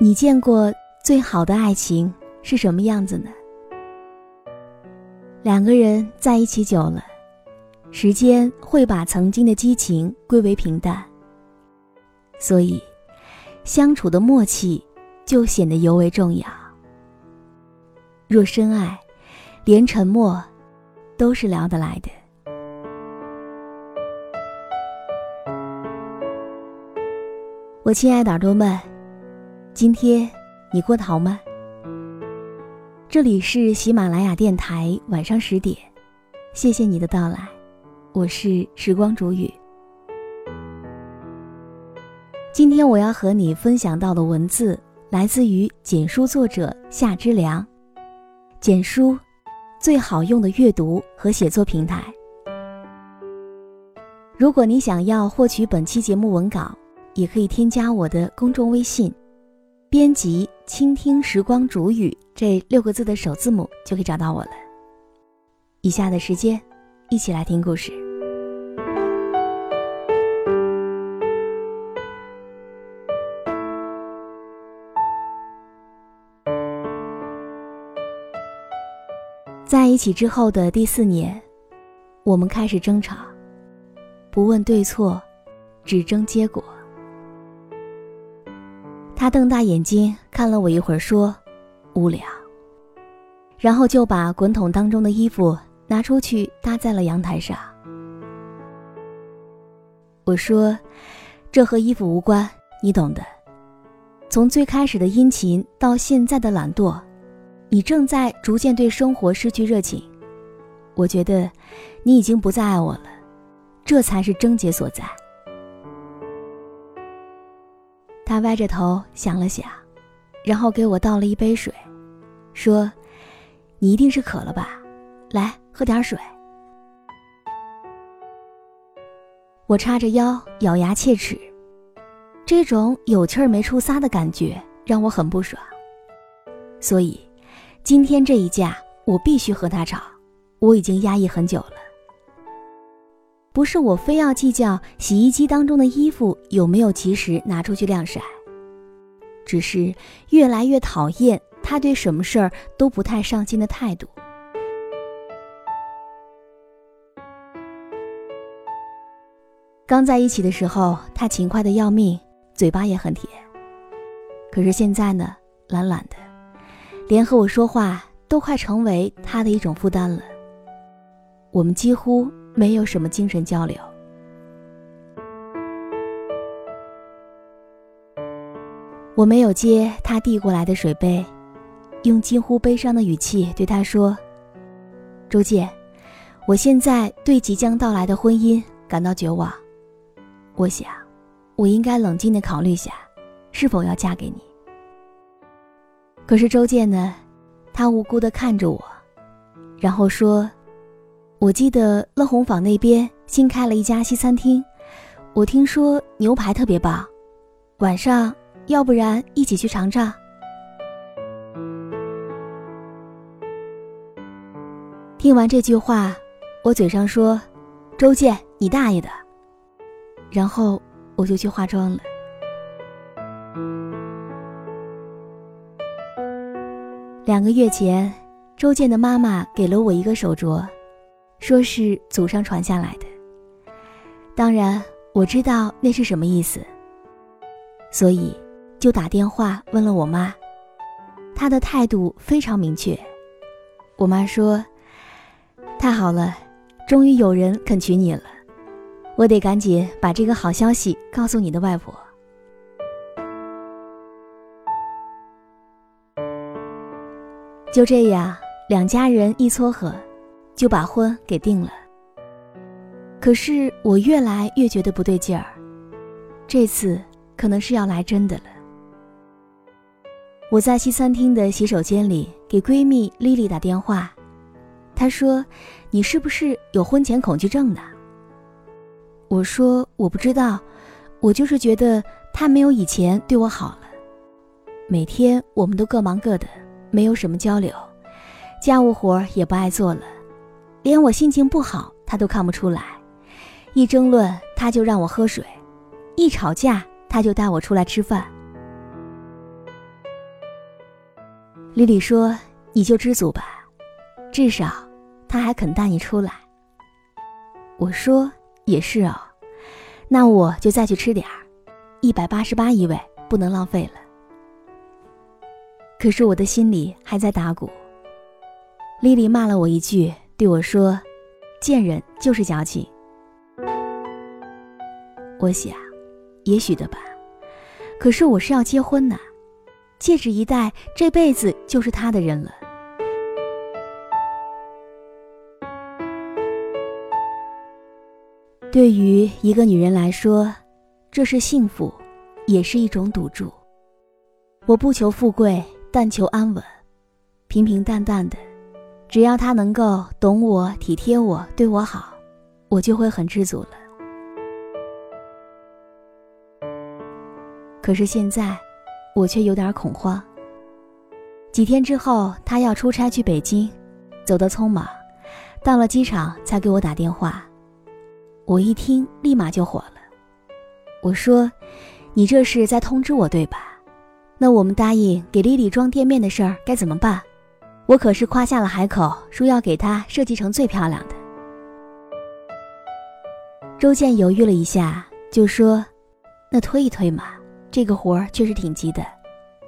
你见过最好的爱情是什么样子呢？两个人在一起久了，时间会把曾经的激情归为平淡，所以相处的默契就显得尤为重要。若深爱，连沉默都是聊得来的。我亲爱的耳朵们。今天你过得好吗？这里是喜马拉雅电台，晚上十点，谢谢你的到来，我是时光煮雨。今天我要和你分享到的文字来自于简书作者夏之良，简书最好用的阅读和写作平台。如果你想要获取本期节目文稿，也可以添加我的公众微信。编辑“倾听时光煮雨”这六个字的首字母就可以找到我了。以下的时间，一起来听故事。在一起之后的第四年，我们开始争吵，不问对错，只争结果。他瞪大眼睛看了我一会儿，说：“无聊。”然后就把滚筒当中的衣服拿出去搭在了阳台上。我说：“这和衣服无关，你懂的。从最开始的殷勤到现在的懒惰，你正在逐渐对生活失去热情。我觉得你已经不再爱我了，这才是症结所在。”他歪着头想了想，然后给我倒了一杯水，说：“你一定是渴了吧？来喝点水。”我叉着腰，咬牙切齿，这种有气儿没处撒的感觉让我很不爽。所以，今天这一架我必须和他吵。我已经压抑很久了。不是我非要计较洗衣机当中的衣服有没有及时拿出去晾晒，只是越来越讨厌他对什么事儿都不太上心的态度。刚在一起的时候，他勤快的要命，嘴巴也很甜。可是现在呢，懒懒的，连和我说话都快成为他的一种负担了。我们几乎。没有什么精神交流。我没有接他递过来的水杯，用近乎悲伤的语气对他说：“周健，我现在对即将到来的婚姻感到绝望。我想，我应该冷静的考虑下，是否要嫁给你。”可是周健呢？他无辜的看着我，然后说。我记得乐红坊那边新开了一家西餐厅，我听说牛排特别棒，晚上要不然一起去尝尝。听完这句话，我嘴上说周健，你大爷的！然后我就去化妆了。两个月前，周健的妈妈给了我一个手镯，说是祖上传下来的。当然，我知道那是什么意思，所以就打电话问了我妈。她的态度非常明确。我妈说：“太好了，终于有人肯娶你了，我得赶紧把这个好消息告诉你的外婆。”就这样，两家人一撮合，就把婚给定了。可是我越来越觉得不对劲儿，这次可能是要来真的了。我在西餐厅的洗手间里给闺蜜丽丽打电话，她说：“你是不是有婚前恐惧症呢？”我说：“我不知道，我就是觉得他没有以前对我好了，每天我们都各忙各的。”没有什么交流，家务活也不爱做了，连我心情不好他都看不出来。一争论他就让我喝水，一吵架他就带我出来吃饭。丽丽说：“你就知足吧，至少他还肯带你出来。”我说：“也是啊，那我就再去吃点儿，一百八十八一位，不能浪费了。”可是我的心里还在打鼓。丽丽骂了我一句，对我说：“贱人就是矫情。”我想，也许的吧。可是我是要结婚呢，戒指一戴，这辈子就是他的人了。对于一个女人来说，这是幸福，也是一种赌注。我不求富贵。但求安稳，平平淡淡的，只要他能够懂我、体贴我、对我好，我就会很知足了。可是现在，我却有点恐慌。几天之后，他要出差去北京，走得匆忙，到了机场才给我打电话。我一听，立马就火了。我说：“你这是在通知我，对吧？”那我们答应给丽丽装店面的事儿该怎么办？我可是夸下了海口，说要给她设计成最漂亮的。周健犹豫了一下，就说：“那推一推嘛，这个活儿确实挺急的，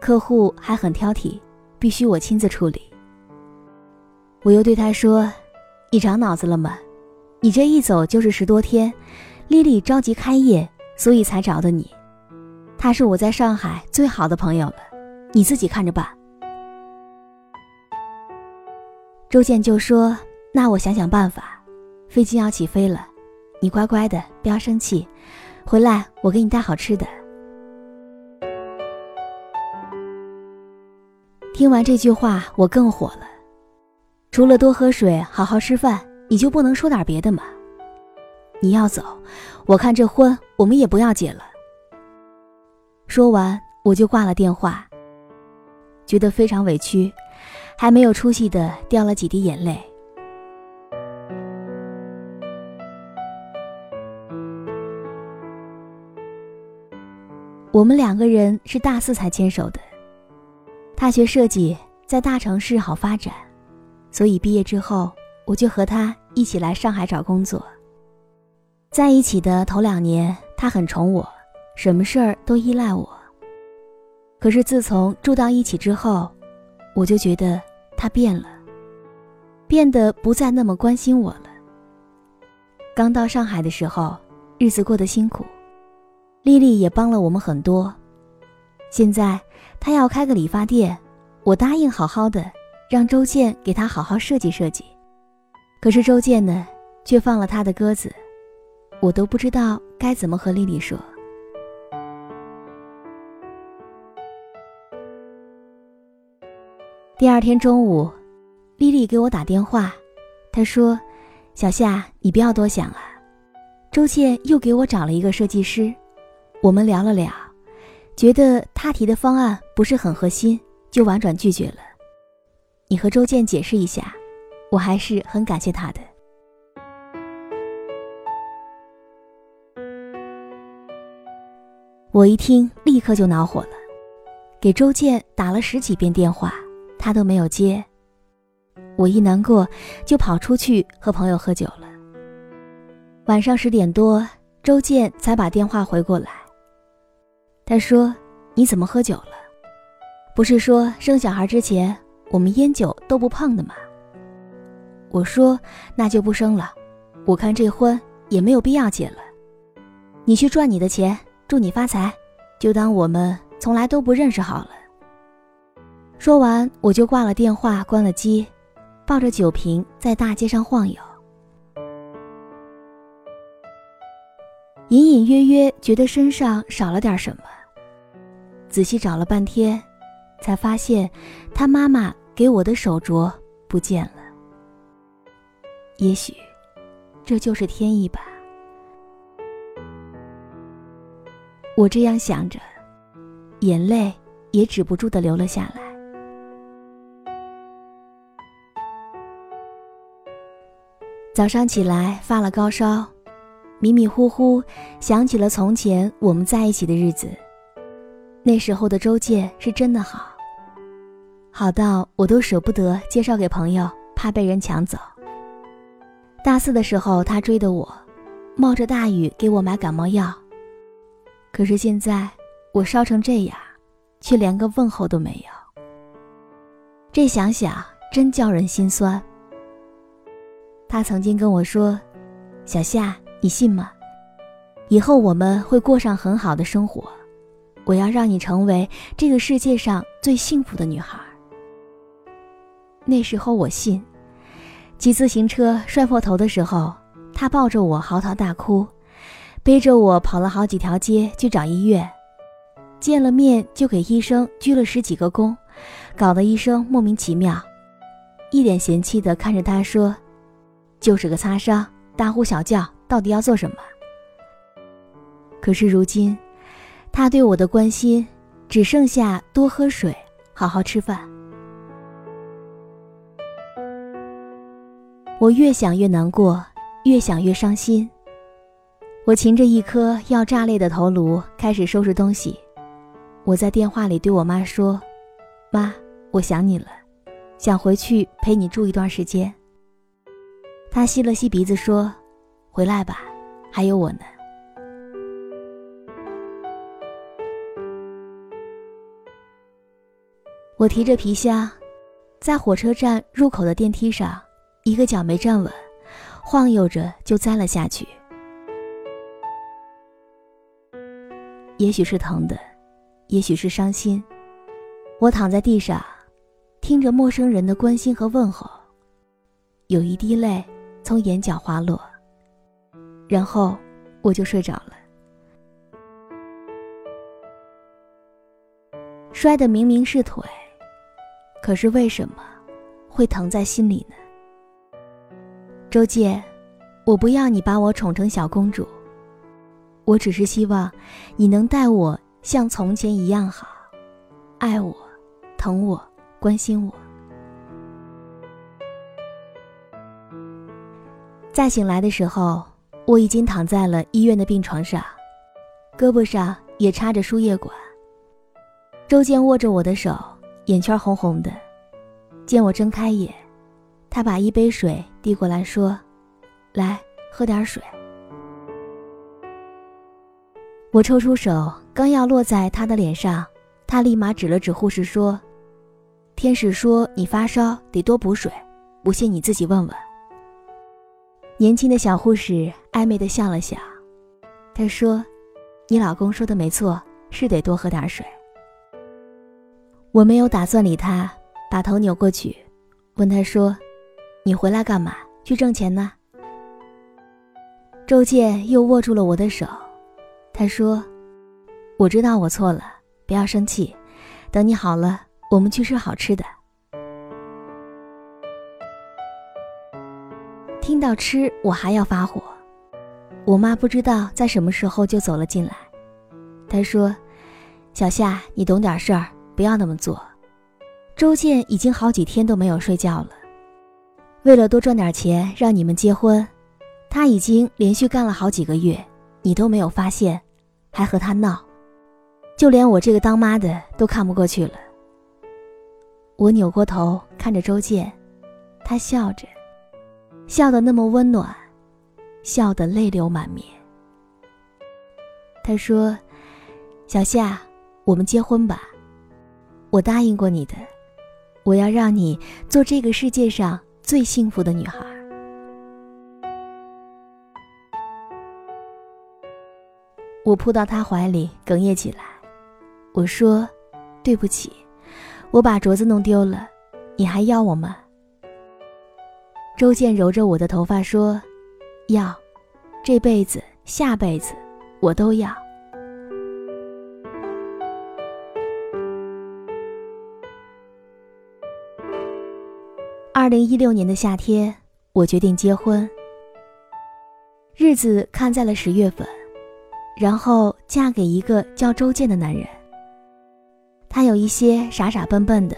客户还很挑剔，必须我亲自处理。”我又对他说：“你长脑子了吗？你这一走就是十多天，丽丽着急开业，所以才找的你。”他是我在上海最好的朋友了，你自己看着办。周健就说：“那我想想办法。”飞机要起飞了，你乖乖的，不要生气。回来我给你带好吃的。听完这句话，我更火了。除了多喝水、好好吃饭，你就不能说点别的吗？你要走，我看这婚我们也不要结了。说完，我就挂了电话，觉得非常委屈，还没有出息的掉了几滴眼泪。我们两个人是大四才牵手的，他学设计，在大城市好发展，所以毕业之后，我就和他一起来上海找工作。在一起的头两年，他很宠我。什么事儿都依赖我。可是自从住到一起之后，我就觉得他变了，变得不再那么关心我了。刚到上海的时候，日子过得辛苦，丽丽也帮了我们很多。现在她要开个理发店，我答应好好的，让周健给她好好设计设计。可是周健呢，却放了他的鸽子，我都不知道该怎么和丽丽说。第二天中午丽丽给我打电话她说小夏你不要多想了。周建又给我找了一个设计师我们聊了聊觉得他提的方案不是很合心就婉转拒绝了。你和周建解释一下我还是很感谢他的。我一听立刻就恼火了给周建打了十几遍电话他都没有接。我一难过，就跑出去和朋友喝酒了。晚上十点多，周建才把电话回过来。他说：“你怎么喝酒了？不是说生小孩之前我们烟酒都不碰的吗？”我说：“那就不生了，我看这婚也没有必要结了。你去赚你的钱，祝你发财，就当我们从来都不认识好了。”说完，我就挂了电话，关了机。抱着酒瓶在大街上晃悠，隐隐约约觉得身上少了点什么。仔细找了半天，才发现他妈妈给我的手镯不见了。也许，这就是天意吧。我这样想着，眼泪也止不住的流了下来。早上起来发了高烧，迷迷糊糊想起了从前我们在一起的日子。那时候的周建是真的好，好到我都舍不得介绍给朋友，怕被人抢走。大四的时候他追的我，冒着大雨给我买感冒药。可是现在我烧成这样，却连个问候都没有。这想想真叫人心酸。他曾经跟我说：“小夏，你信吗？以后我们会过上很好的生活，我要让你成为这个世界上最幸福的女孩。”那时候我信。骑自行车摔破头的时候，他抱着我嚎啕大哭，背着我跑了好几条街去找医院，见了面就给医生鞠了十几个躬，搞得医生莫名其妙，一脸嫌弃的看着他说。就是个擦伤，大呼小叫，到底要做什么？可是如今，他对我的关心，只剩下多喝水，好好吃饭。我越想越难过，越想越伤心。我噙着一颗要炸裂的头颅，开始收拾东西。我在电话里对我妈说：“妈，我想你了，想回去陪你住一段时间。”他吸了吸鼻子，说：“回来吧，还有我呢。”我提着皮箱，在火车站入口的电梯上，一个脚没站稳，晃悠着就栽了下去。也许是疼的，也许是伤心，我躺在地上，听着陌生人的关心和问候，有一滴泪。从眼角滑落，然后我就睡着了。摔的明明是腿，可是为什么会疼在心里呢？周建，我不要你把我宠成小公主，我只是希望你能待我像从前一样好，爱我，疼我，关心我。再醒来的时候，我已经躺在了医院的病床上，胳膊上也插着输液管。周健握着我的手，眼圈红红的。见我睁开眼，他把一杯水递过来，说：“来，喝点水。”我抽出手，刚要落在他的脸上，他立马指了指护士，说：“天使说你发烧，得多补水，不信你自己问问。”年轻的小护士暧昧的笑了笑，她说：“你老公说的没错，是得多喝点水。”我没有打算理他，把头扭过去，问他说：“你回来干嘛？去挣钱呢？”周建又握住了我的手，他说：“我知道我错了，不要生气，等你好了，我们去吃好吃的。”听到吃，我还要发火。我妈不知道在什么时候就走了进来，她说：“小夏，你懂点事儿，不要那么做。”周建已经好几天都没有睡觉了，为了多赚点钱让你们结婚，他已经连续干了好几个月，你都没有发现，还和他闹，就连我这个当妈的都看不过去了。我扭过头看着周健，他笑着，笑得那么温暖，笑得泪流满面。他说：“小夏，我们结婚吧，我答应过你的，我要让你做这个世界上最幸福的女孩。”我扑到他怀里，哽咽起来。我说：“对不起，我把镯子弄丢了，你还要我吗？”周健揉着我的头发说：“要，这辈子、下辈子，我都要。”二零一六年的夏天，我决定结婚，日子看在了十月份。然后嫁给一个叫周健的男人。他有一些傻傻笨笨的，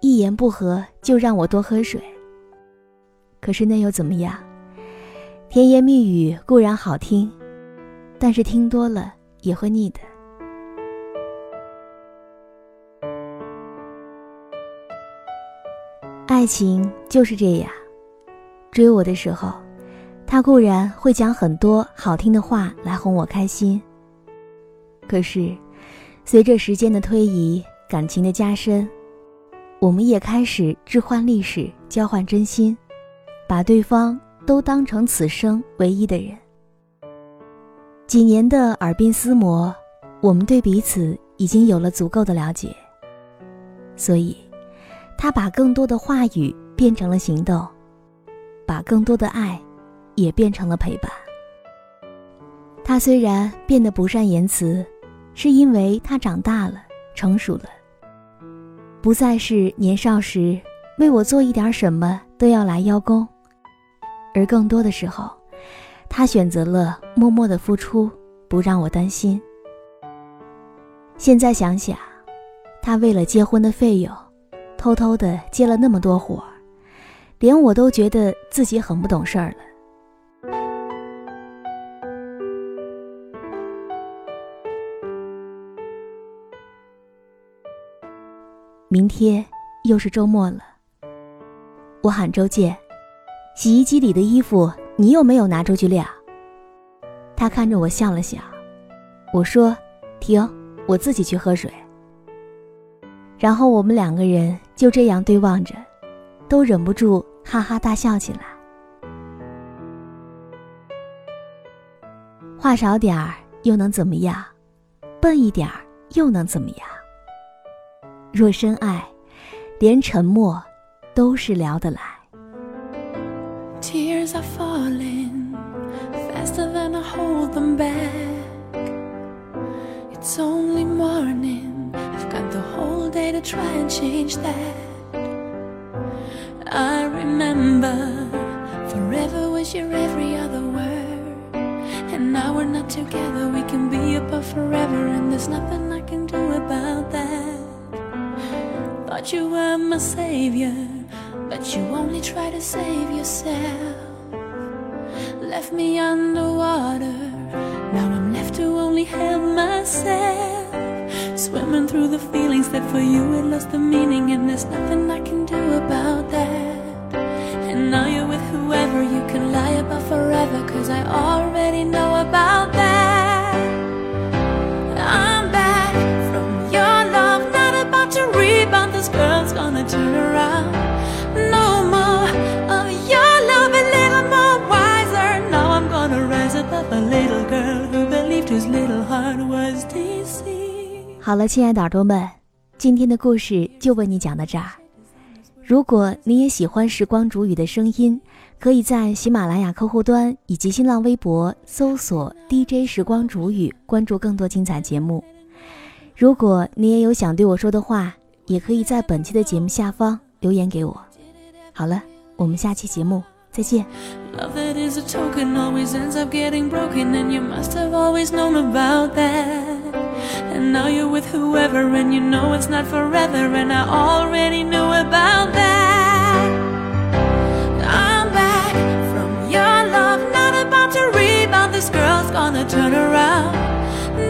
一言不合就让我多喝水。可是那又怎么样？甜言蜜语固然好听，但是听多了也会腻的。爱情就是这样，追我的时候。他固然会讲很多好听的话来哄我开心，可是，随着时间的推移，感情的加深，我们也开始置换历史，交换真心，把对方都当成此生唯一的人。几年的耳鬓厮磨，我们对彼此已经有了足够的了解，所以，他把更多的话语变成了行动，把更多的爱。也变成了陪伴。他虽然变得不善言辞，是因为他长大了，成熟了，不再是年少时为我做一点什么都要来邀功，而更多的时候，他选择了默默的付出，不让我担心。现在想想，他为了结婚的费用，偷偷的接了那么多活儿连我都觉得自己很不懂事儿了。明天又是周末了，我喊周健，洗衣机里的衣服你有没有拿出去晾？他看着我笑了笑，我说：“停，我自己去喝水。”然后我们两个人就这样对望着，都忍不住哈哈大笑起来。话少点儿又能怎么样？笨一点儿又能怎么样？若深爱，连沉默都是聊得来。Tears are falling faster than I hold them back. It's only morning. I've got the whole day to try and change that. I remember forever was your every other word. And now we're not together, we can be apart forever, and there's nothing I can do about that. Thought you were my savior, but you only try to save yourself. Left me underwater, now I'm left to only help myself. Swimming through the feelings that for you it lost the meaning, and there's nothing I can do about that. And now you're with whoever you can lie about forever, cause I already 好了，亲爱的耳朵们，今天的故事就为你讲到这儿。如果你也喜欢时光煮雨的声音，可以在喜马拉雅客户端以及新浪微博搜索 DJ 时光煮雨，关注更多精彩节目。如果你也有想对我说的话，也可以在本期的节目下方留言给我。好了，我们下期节目再见。Love that is a token always ends up getting broken, and you must have always known about that. And now you're with whoever, and you know it's not forever, and I already knew about that. I'm back from your love, not about to rebound. This girl's gonna turn around.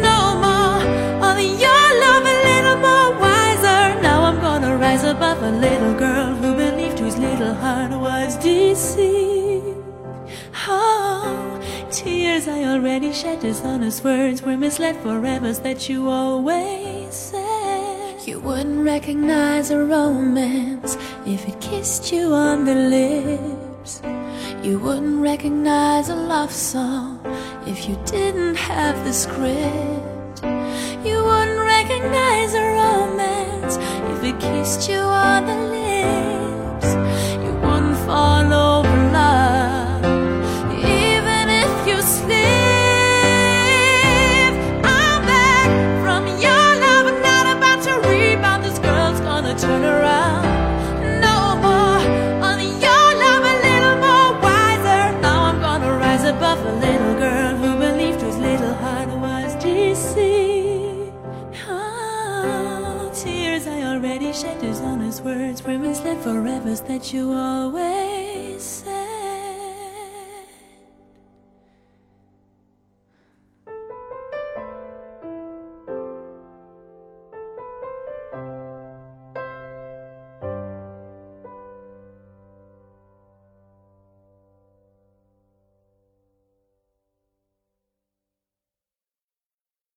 No more of your love, a little more wiser. Now I'm gonna rise above a little girl heart was deceived. Oh, tears I already shed, dishonest words were misled forever, that you always said. You wouldn't recognize a romance if it kissed you on the lips. You wouldn't recognize a love song if you didn't have the script. You wouldn't recognize a romance if it kissed you on the lips. forever's that you always